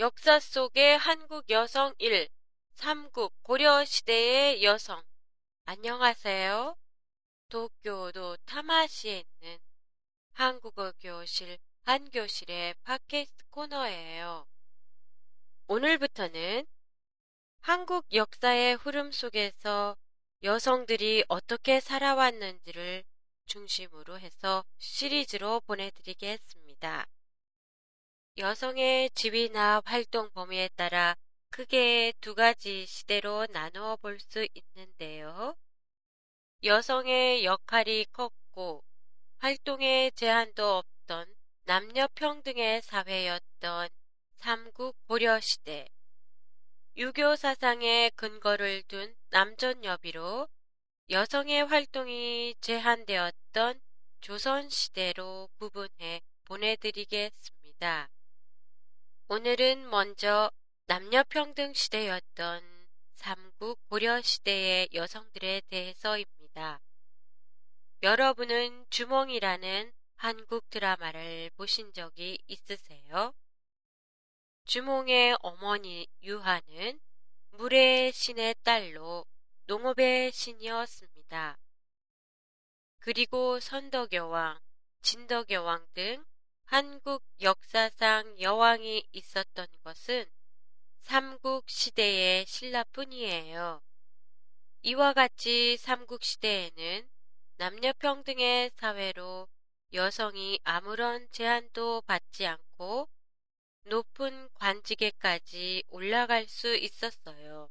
역사 속의 한국 여성 1. 삼국 고려 시대의 여성. 안녕하세요. 도쿄도 타마시에 있는 한국어 교실 한교실의 팟캐스트 코너예요. 오늘부터는 한국 역사의 흐름 속에서 여성들이 어떻게 살아왔는지를 중심으로 해서 시리즈로 보내드리겠습니다. 여성의 지위나 활동 범위에 따라 크게 두 가지 시대로 나누어 볼 수 있는데요. 여성의 역할이 컸고 활동에 제한도 없던 남녀 평등의 사회였던 삼국 고려 시대. 유교 사상에 근거를 둔 남존여비로 여성의 활동이 제한되었던 조선 시대로 구분해 보내드리겠습니다. 오늘은 먼저 남녀평등 시대였던 삼국 고려 시대의 여성들에 대해서입니다. 여러분은 주몽이라는 한국 드라마를 보신 적이 있으세요? 주몽의 어머니 유하는 물의 신의 딸로 농업의 신이었습니다. 그리고 선덕여왕, 진덕여왕 등 한국 역사상 여왕이 있었던 것은 삼국 시대의 신라뿐이에요. 이와 같이 삼국 시대에는 남녀 평등의 사회로 여성이 아무런 제한도 받지 않고 높은 관직에까지 올라갈 수 있었어요.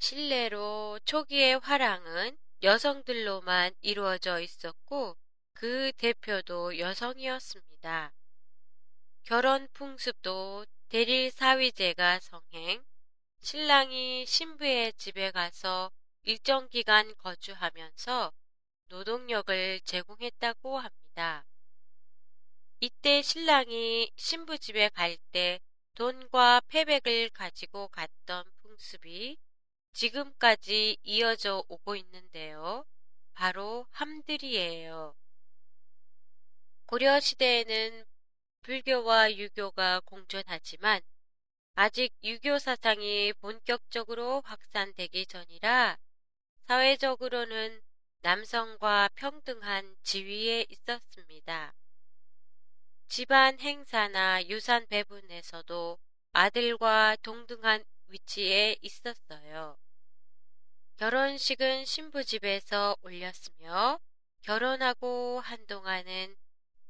실례로 초기의 화랑은 여성들로만 이루어져 있었고 그 대표도 여성이었습니다. 결혼 풍습도 대릴 사위제가 성행, 신랑이 신부의 집에 가서 일정 기간 거주하면서 노동력을 제공했다고 합니다. 이때 신랑이 신부 집에 갈 때 돈과 패백을 가지고 갔던 풍습이 지금까지 이어져 오고 있는데요. 바로 함들이에요. 고려 시대에는 불교와 유교가 공존하지만 아직 유교 사상이 본격적으로 확산되기 전이라 사회적으로는 남성과 평등한 지위에 있었습니다. 집안 행사나 유산 배분에서도 아들과 동등한 위치에 있었어요. 결혼식은 신부 집에서 올렸으며 결혼하고 한동안은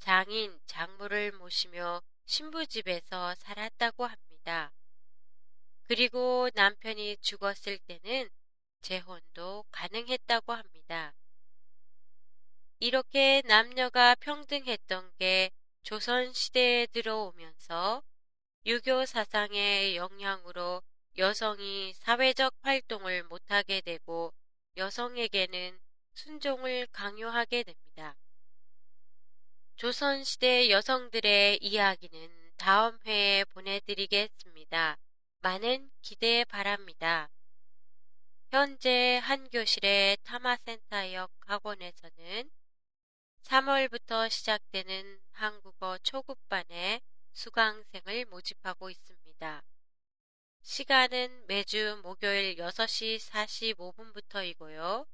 장인, 장모를 모시며 신부 집에서 살았다고 합니다. 그리고 남편이 죽었을 때는 재혼도 가능했다고 합니다. 이렇게 남녀가 평등했던 게 조선시대에 들어오면서 유교 사상의 영향으로 여성이 사회적 활동을 못하게 되고 여성에게는 순종을 강요하게 됩니다. 조선시대 여성들의 이야기는 다음 회에 보내드리겠습니다. 많은 기대 바랍니다. 현재 한 교실의 타마센터역 학원에서는 3월부터 시작되는 한국어 초급반에 수강생을 모집하고 있습니다. 시간은 매주 목요일 6시 45분부터이고요.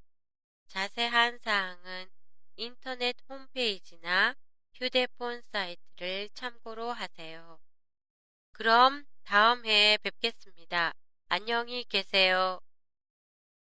자세한 사항은 인터넷 홈페이지나 휴대폰 사이트를 참고로 하세요. 그럼 다음 해에 뵙겠습니다. 안녕히 계세요.